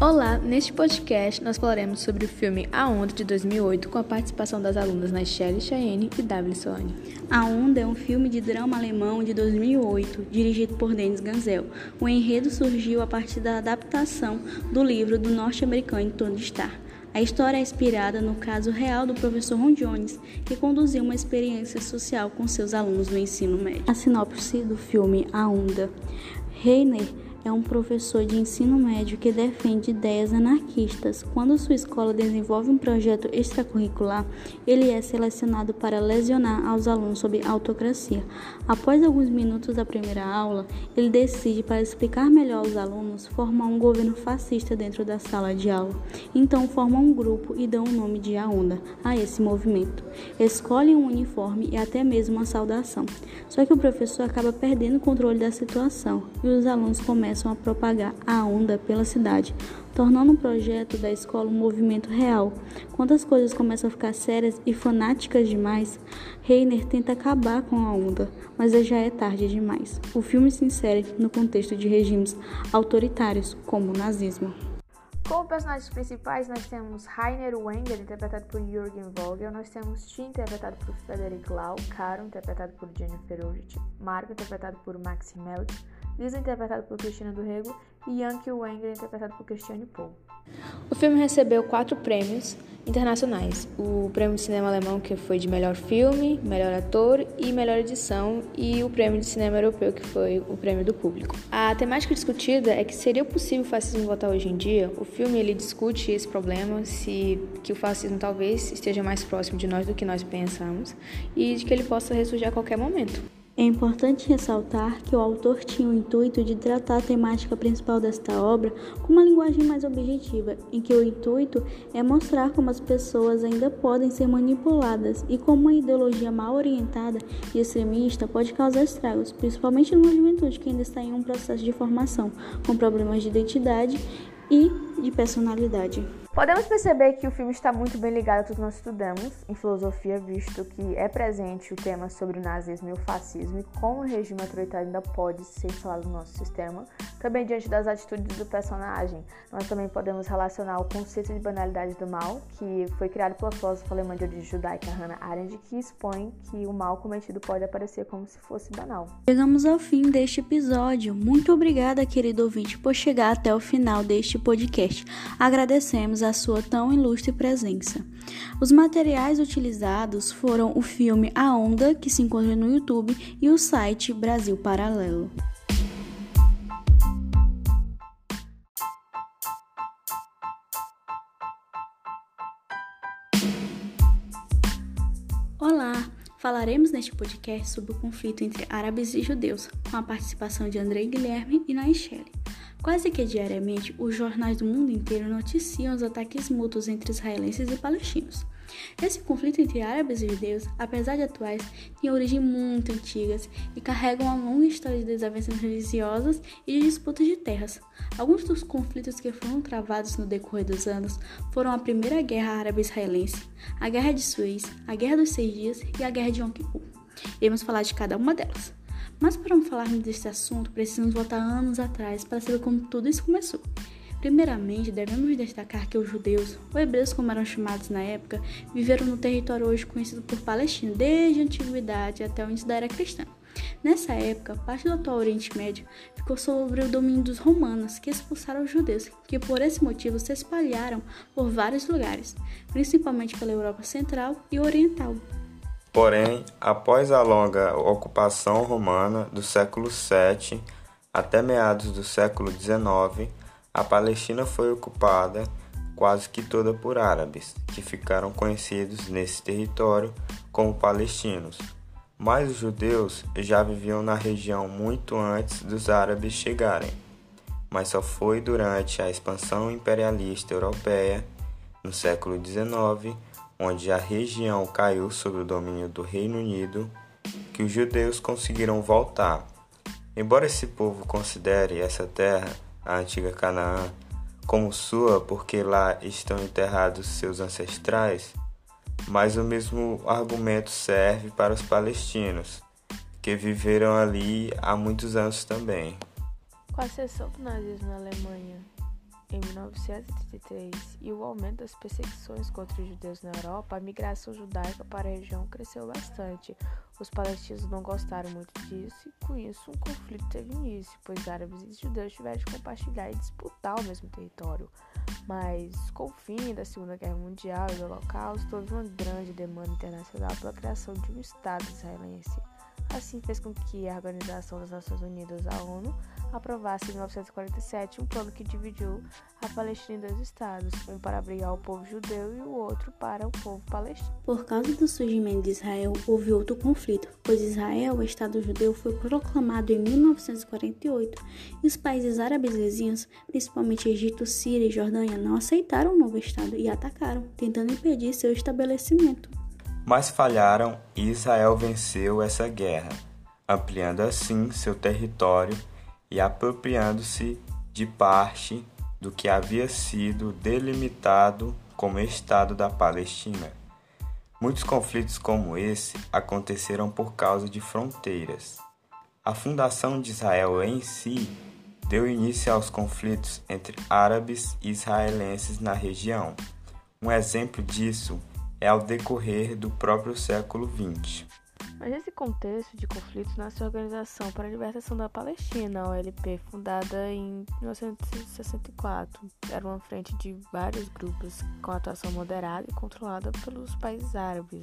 Olá, neste podcast nós falaremos sobre o filme A Onda de 2008 com a participação das alunas Nachelle Cheyenne e W. Soane. A Onda é um filme de drama alemão de 2008, dirigido por Denis Gansel. O enredo surgiu a partir da adaptação do livro do norte-americano Tony Starr. A história é inspirada no caso real do professor Ron Jones, que conduziu uma experiência social com seus alunos no ensino médio. A sinopse do filme A Onda. Reiner é um professor de ensino médio que defende ideias anarquistas. Quando sua escola desenvolve um projeto extracurricular, ele é selecionado para lesionar aos alunos sobre autocracia. Após alguns minutos da primeira aula, ele decide, para explicar melhor aos alunos, formar um governo fascista dentro da sala de aula. Então formam um grupo e dão o nome de A Onda a esse movimento. Escolhem um uniforme e até mesmo uma saudação. Só que o professor acaba perdendo o controle da situação e os alunos começam começam a propagar a onda pela cidade, tornando o projeto da escola um movimento real. Quando as coisas começam a ficar sérias e fanáticas demais, Reiner tenta acabar com a onda, mas já é tarde demais. O filme se insere no contexto de regimes autoritários, como o nazismo. Como personagens principais, nós temos Rainer Wenger, interpretado por Jürgen Vogel, nós temos Tim, interpretado por Frederick Lau, Caro, interpretado por Jennifer Urich, Marco, interpretado por Maxi Melch, Lisa, interpretado por Cristina do Rego, e Yankee Wenger, interpretado por Christiane Pohl. O filme recebeu quatro prêmios internacionais: o prêmio de cinema alemão, que foi de melhor filme, melhor ator e melhor edição, e o prêmio de cinema europeu, que foi o prêmio do público. A temática discutida é que seria possível o fascismo voltar hoje em dia. O filme ele discute esse problema, se que o fascismo talvez esteja mais próximo de nós do que nós pensamos e de que ele possa ressurgir a qualquer momento. É importante ressaltar que o autor tinha o intuito de tratar a temática principal desta obra com uma linguagem mais objetiva, em que o intuito é mostrar como as pessoas ainda podem ser manipuladas e como uma ideologia mal orientada e extremista pode causar estragos, principalmente numa juventude que ainda está em um processo de formação, com problemas de identidade e de personalidade. Podemos perceber que o filme está muito bem ligado a tudo que nós estudamos em filosofia, visto que é presente o tema sobre o nazismo e o fascismo e como o regime autoritário ainda pode ser instalado no nosso sistema. Também diante das atitudes do personagem, nós também podemos relacionar o conceito de banalidade do mal, que foi criado pela filósofa alemã de origem judaica Hannah Arendt, que expõe que o mal cometido pode aparecer como se fosse banal. Chegamos ao fim deste episódio. Muito obrigada, querido ouvinte, por chegar até o final deste podcast. Agradecemos a a sua tão ilustre presença. Os materiais utilizados foram o filme A Onda, que se encontra no YouTube, e o site Brasil Paralelo. Olá! Falaremos neste podcast sobre o conflito entre árabes e judeus, com a participação de Andrei Guilherme e Naishele. Quase que diariamente, os jornais do mundo inteiro noticiam os ataques mútuos entre israelenses e palestinos. Esse conflito entre árabes e judeus, apesar de atuais, tem origem muito antigas e carregam uma longa história de desavenças religiosas e de disputas de terras. Alguns dos conflitos que foram travados no decorrer dos anos foram a Primeira Guerra Árabe-Israelense, a Guerra de Suez, a Guerra dos Seis Dias e a Guerra de Yom Kippur. Iremos falar de cada uma delas. Mas para falarmos desse assunto, precisamos voltar anos atrás para saber como tudo isso começou. Primeiramente, devemos destacar que os judeus, ou hebreus como eram chamados na época, viveram no território hoje conhecido por Palestina desde a antiguidade até o início da era cristã. Nessa época, parte do atual Oriente Médio ficou sob o domínio dos romanos, que expulsaram os judeus, que por esse motivo se espalharam por vários lugares, principalmente pela Europa Central e Oriental. Porém, após a longa ocupação romana do século VII até meados do século XIX, a Palestina foi ocupada quase que toda por árabes, que ficaram conhecidos nesse território como palestinos. Mas os judeus já viviam na região muito antes dos árabes chegarem. Mas só foi durante a expansão imperialista europeia, no século XIX, onde a região caiu sob o domínio do Reino Unido, que os judeus conseguiram voltar. Embora esse povo considere essa terra, a antiga Canaã, como sua porque lá estão enterrados seus ancestrais, mas o mesmo argumento serve para os palestinos, que viveram ali há muitos anos também. Com a ascensão do nazismo na Alemanha, em 1933 e o aumento das perseguições contra os judeus na Europa, a migração judaica para a região cresceu bastante. Os palestinos não gostaram muito disso e, com isso, um conflito teve início, pois árabes e judeus tiveram de compartilhar e disputar o mesmo território. Mas, com o fim da Segunda Guerra Mundial e do Holocausto, houve uma grande demanda internacional pela criação de um Estado israelense. Assim fez com que a Organização das Nações Unidas, a ONU, aprovasse em 1947 um plano que dividiu a Palestina em dois estados, um para abrigar o povo judeu e o outro para o povo palestino. Por causa do surgimento de Israel, houve outro conflito, pois Israel, o Estado judeu, foi proclamado em 1948 e os países árabes vizinhos, principalmente Egito, Síria e Jordânia, não aceitaram o novo Estado e atacaram, tentando impedir seu estabelecimento. Mas falharam e Israel venceu essa guerra, ampliando assim seu território e apropriando-se de parte do que havia sido delimitado como Estado da Palestina. Muitos conflitos como esse aconteceram por causa de fronteiras. A fundação de Israel em si deu início aos conflitos entre árabes e israelenses na região. Um exemplo disso é ao decorrer do próprio século XX. Mas nesse contexto de conflitos nasce a Organização para a Libertação da Palestina, a OLP, fundada em 1964. Era uma frente de vários grupos com atuação moderada e controlada pelos países árabes.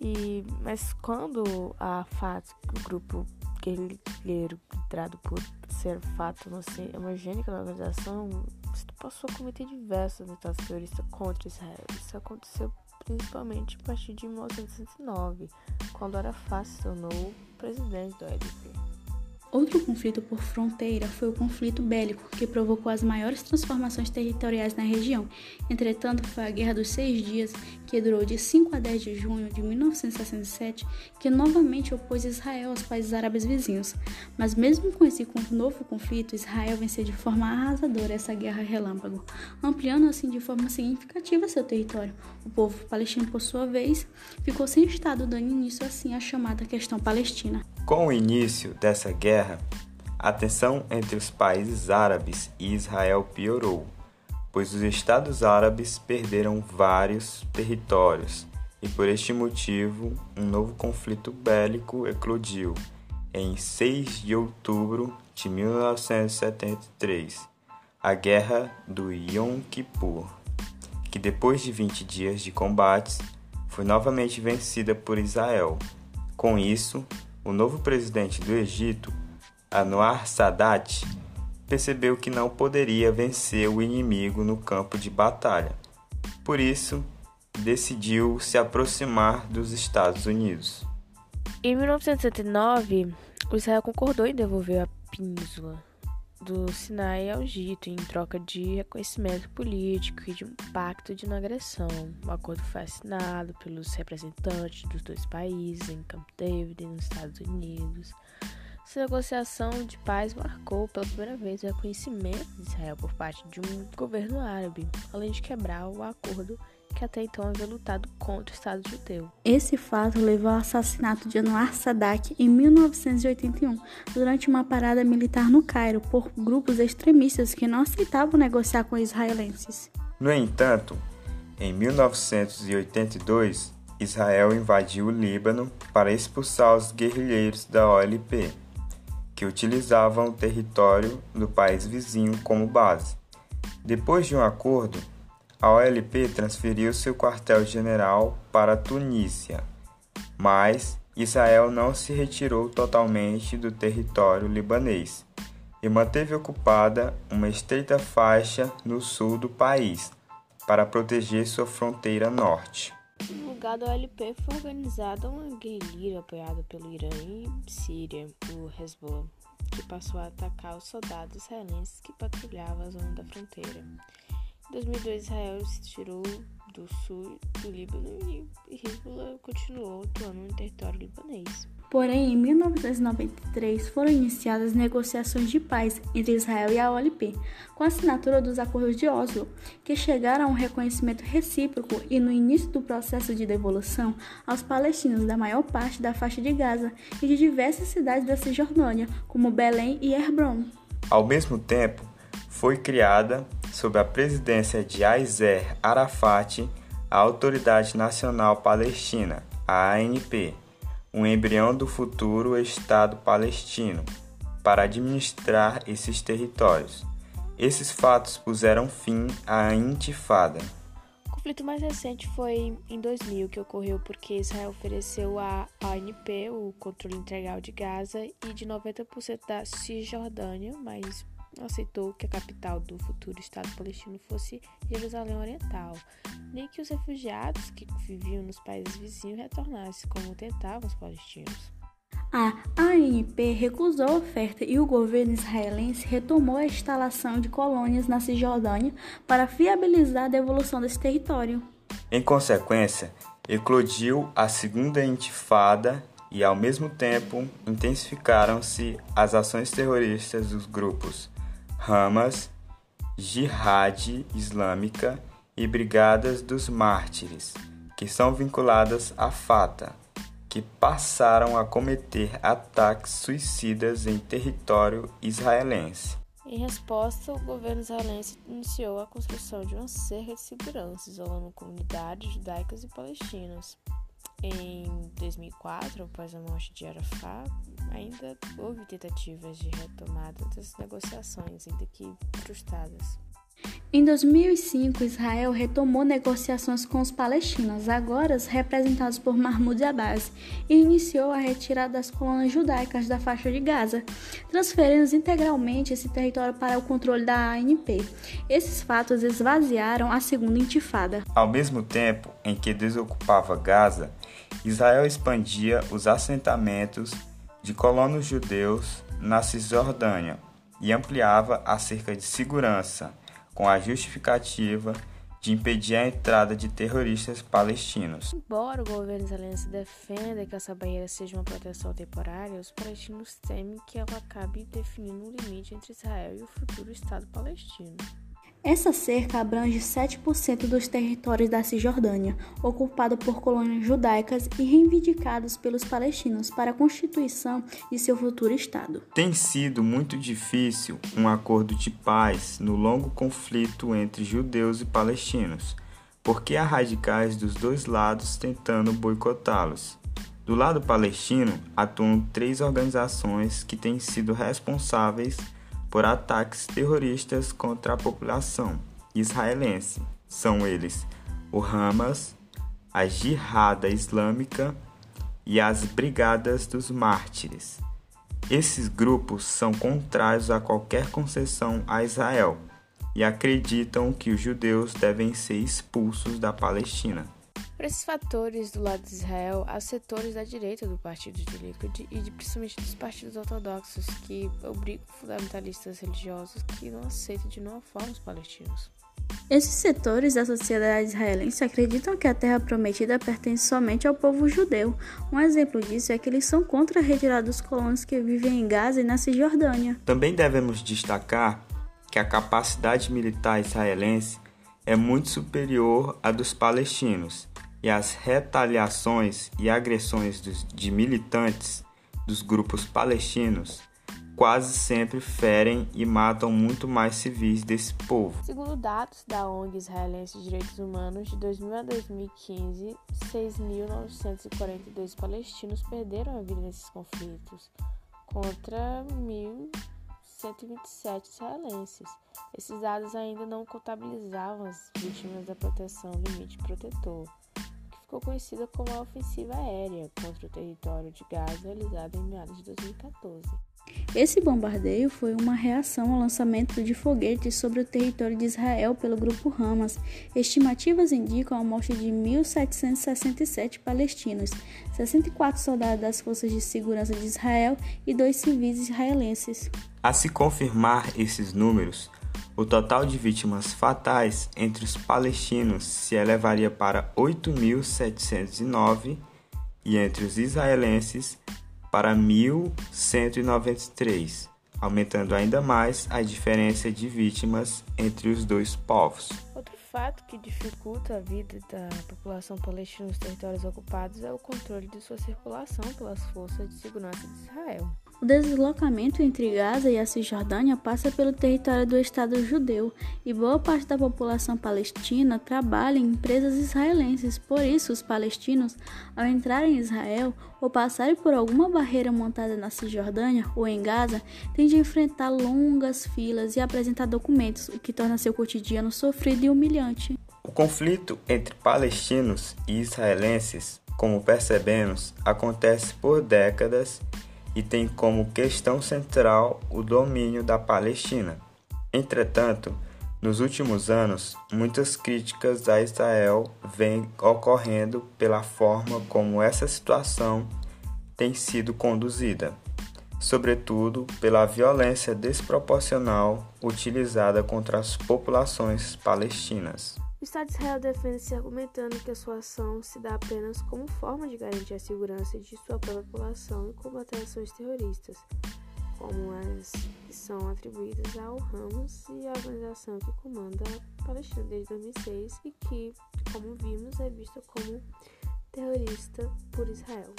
E, mas quando a FAT, o grupo guerrilheiro liderado por ser fato homogênica da organização, passou a cometer diversos ataques terroristas contra Israel. Isso aconteceu principalmente a partir de 1909, quando Arafat se tornou presidente do OLP. Outro conflito por fronteira foi o conflito bélico, que provocou as maiores transformações territoriais na região. Entretanto, foi a Guerra dos Seis Dias, que durou de 5 a 10 de junho de 1967, que novamente opôs Israel aos países árabes vizinhos. Mas mesmo com esse novo conflito, Israel venceu de forma arrasadora essa guerra relâmpago, ampliando assim de forma significativa seu território. O povo palestino, por sua vez, ficou sem Estado, dando início assim à chamada questão palestina. Com o início dessa guerra, a tensão entre os países árabes e Israel piorou, pois os estados árabes perderam vários territórios e por este motivo um novo conflito bélico eclodiu em 6 de outubro de 1973, a Guerra do Yom Kippur, que depois de 20 dias de combates foi novamente vencida por Israel. Com isso, o novo presidente do Egito, Anwar Sadat, percebeu que não poderia vencer o inimigo no campo de batalha. Por isso, decidiu se aproximar dos Estados Unidos. Em 1979, o Israel concordou em devolver a península do Sinai ao Egito em troca de reconhecimento político e de um pacto de não agressão. O acordo foi assinado pelos representantes dos dois países em Camp David, nos Estados Unidos. Essa negociação de paz marcou pela primeira vez o reconhecimento de Israel por parte de um governo árabe, além de quebrar o acordo que até então havia lutado contra o Estado judeu. Esse fato levou ao assassinato de Anwar Sadat em 1981, durante uma parada militar no Cairo por grupos extremistas que não aceitavam negociar com israelenses. No entanto, em 1982, Israel invadiu o Líbano para expulsar os guerrilheiros da OLP, que utilizavam o território do país vizinho como base. Depois de um acordo, a OLP transferiu seu quartel-general para Tunísia, mas Israel não se retirou totalmente do território libanês e manteve ocupada uma estreita faixa no sul do país para proteger sua fronteira norte. No lugar da OLP foi organizada uma guerrilha apoiada pelo Irã e Síria, o Hezbollah, que passou a atacar os soldados israelenses que patrulhavam a zona da fronteira. Em 2002, Israel se tirou do sul do Líbano e Hezbollah continuou atuando no território libanês. Porém, em 1993 foram iniciadas negociações de paz entre Israel e a OLP, com a assinatura dos Acordos de Oslo, que chegaram a um reconhecimento recíproco e no início do processo de devolução aos palestinos da maior parte da faixa de Gaza e de diversas cidades da Cisjordânia, como Belém e Hebron. Ao mesmo tempo, foi criada, sob a presidência de Yasser Arafat, a Autoridade Nacional Palestina, a ANP, um embrião do futuro Estado palestino, para administrar esses territórios. Esses fatos puseram fim à intifada. O conflito mais recente foi em 2000, que ocorreu porque Israel ofereceu à ANP o controle integral de Gaza e de 90% da Cisjordânia, mas aceitou que a capital do futuro Estado palestino fosse Jerusalém Oriental, nem que os refugiados que viviam nos países vizinhos retornassem, como tentavam os palestinos. A ANP recusou a oferta e o governo israelense retomou a instalação de colônias na Cisjordânia para viabilizar a devolução desse território. Em consequência, eclodiu a segunda intifada e, ao mesmo tempo, intensificaram-se as ações terroristas dos grupos Hamas, Jihad Islâmica e Brigadas dos Mártires, que são vinculadas à Fatah que passaram a cometer ataques suicidas em território israelense. Em resposta, o governo israelense iniciou a construção de uma cerca de segurança, isolando comunidades judaicas e palestinas. Em 2004, após a morte de Arafat, ainda houve tentativas de retomada das negociações, ainda que frustradas. Em 2005, Israel retomou negociações com os palestinos, agora representados por Mahmoud Abbas, e iniciou a retirada das colônias judaicas da faixa de Gaza, transferindo integralmente esse território para o controle da ANP. Esses fatos esvaziaram a segunda intifada. Ao mesmo tempo em que desocupava Gaza, Israel expandia os assentamentos de colonos judeus na Cisjordânia e ampliava a cerca de segurança com a justificativa de impedir a entrada de terroristas palestinos. Embora o governo israelense defenda que essa barreira seja uma proteção temporária, os palestinos temem que ela acabe definindo um limite entre Israel e o futuro Estado palestino. Essa cerca abrange 7% dos territórios da Cisjordânia, ocupado por colônias judaicas e reivindicados pelos palestinos para a constituição de seu futuro Estado. Tem sido muito difícil um acordo de paz no longo conflito entre judeus e palestinos, porque há radicais dos dois lados tentando boicotá-los. Do lado palestino, atuam três organizações que têm sido responsáveis por ataques terroristas contra a população israelense. São eles o Hamas, a Jihada Islâmica e as Brigadas dos Mártires. Esses grupos são contrários a qualquer concessão a Israel e acreditam que os judeus devem ser expulsos da Palestina. Por esses fatores do lado de Israel, há setores da direita do partido de Likud e de, principalmente dos partidos ortodoxos que obrigam fundamentalistas religiosos que não aceitam de nenhuma forma os palestinos. Esses setores da sociedade israelense acreditam que a terra prometida pertence somente ao povo judeu. Um exemplo disso é que eles são contra a retirada dos colonos que vivem em Gaza e na Cisjordânia. Também devemos destacar que a capacidade militar israelense é muito superior à dos palestinos e as retaliações e agressões de militantes dos grupos palestinos quase sempre ferem e matam muito mais civis desse povo. Segundo dados da ONG Israelense de Direitos Humanos, de 2000 a 2015, 6.942 palestinos perderam a vida nesses conflitos, contra 1.127 israelenses. Esses dados ainda não contabilizavam as vítimas da proteção limite protetor ficou conhecida como a Ofensiva Aérea contra o território de Gaza, realizada em meados de 2014. Esse bombardeio foi uma reação ao lançamento de foguetes sobre o território de Israel pelo grupo Hamas. Estimativas indicam a morte de 1.767 palestinos, 64 soldados das forças de segurança de Israel e dois civis israelenses. A se confirmar esses números, o total de vítimas fatais entre os palestinos se elevaria para 8.709 e entre os israelenses para 1.193, aumentando ainda mais a diferença de vítimas entre os dois povos. Outro fato que dificulta a vida da população palestina nos territórios ocupados é o controle de sua circulação pelas forças de segurança de Israel. O deslocamento entre Gaza e a Cisjordânia passa pelo território do Estado judeu e boa parte da população palestina trabalha em empresas israelenses. Por isso, os palestinos, ao entrarem em Israel ou passarem por alguma barreira montada na Cisjordânia ou em Gaza, têm de enfrentar longas filas e apresentar documentos, o que torna seu cotidiano sofrido e humilhante. O conflito entre palestinos e israelenses, como percebemos, acontece por décadas e tem como questão central o domínio da Palestina. Entretanto, nos últimos anos, muitas críticas a Israel vêm ocorrendo pela forma como essa situação tem sido conduzida, sobretudo pela violência desproporcional utilizada contra as populações palestinas. O Estado de Israel defende-se argumentando que a sua ação se dá apenas como forma de garantir a segurança de sua própria população e combater ações terroristas, como as que são atribuídas ao Hamas e à organização que comanda a Palestina desde 2006 e que, como vimos, é vista como terrorista por Israel.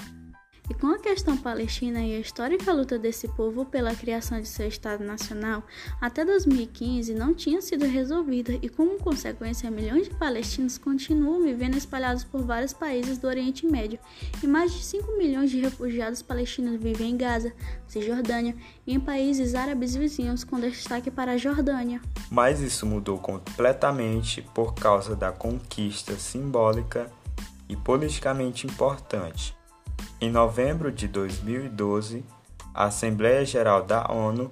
E com a questão palestina e a histórica luta desse povo pela criação de seu Estado Nacional, até 2015 não tinha sido resolvida e, como consequência, milhões de palestinos continuam vivendo espalhados por vários países do Oriente Médio e mais de 5 milhões de refugiados palestinos vivem em Gaza, Cisjordânia e em países árabes vizinhos, com destaque para a Jordânia. Mas isso mudou completamente por causa da conquista simbólica e politicamente importante em novembro de 2012, a Assembleia Geral da ONU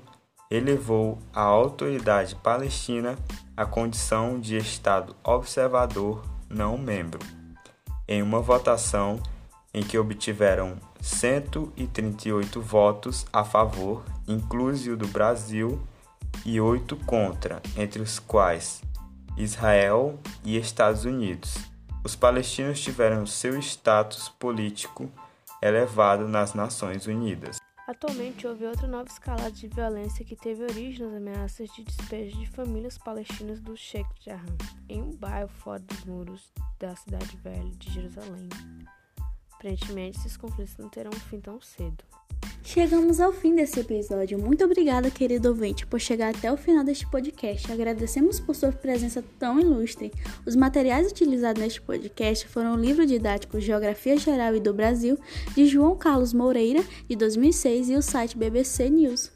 elevou a autoridade palestina à condição de Estado observador não membro, em uma votação em que obtiveram 138 votos a favor, inclusive o do Brasil, e 8 contra, entre os quais Israel e Estados Unidos. Os palestinos tiveram seu status político elevado nas Nações Unidas. Atualmente houve outra nova escalada de violência que teve origem nas ameaças de despejo de famílias palestinas do Sheikh Jarrah, em um bairro fora dos muros da cidade velha de Jerusalém. Aparentemente, esses conflitos não terão um fim tão cedo. Chegamos ao fim desse episódio. Muito obrigada, querido ouvinte, por chegar até o final deste podcast. Agradecemos por sua presença tão ilustre. Os materiais utilizados neste podcast foram o livro didático Geografia Geral e do Brasil, de João Carlos Moreira, de 2006, e o site BBC News.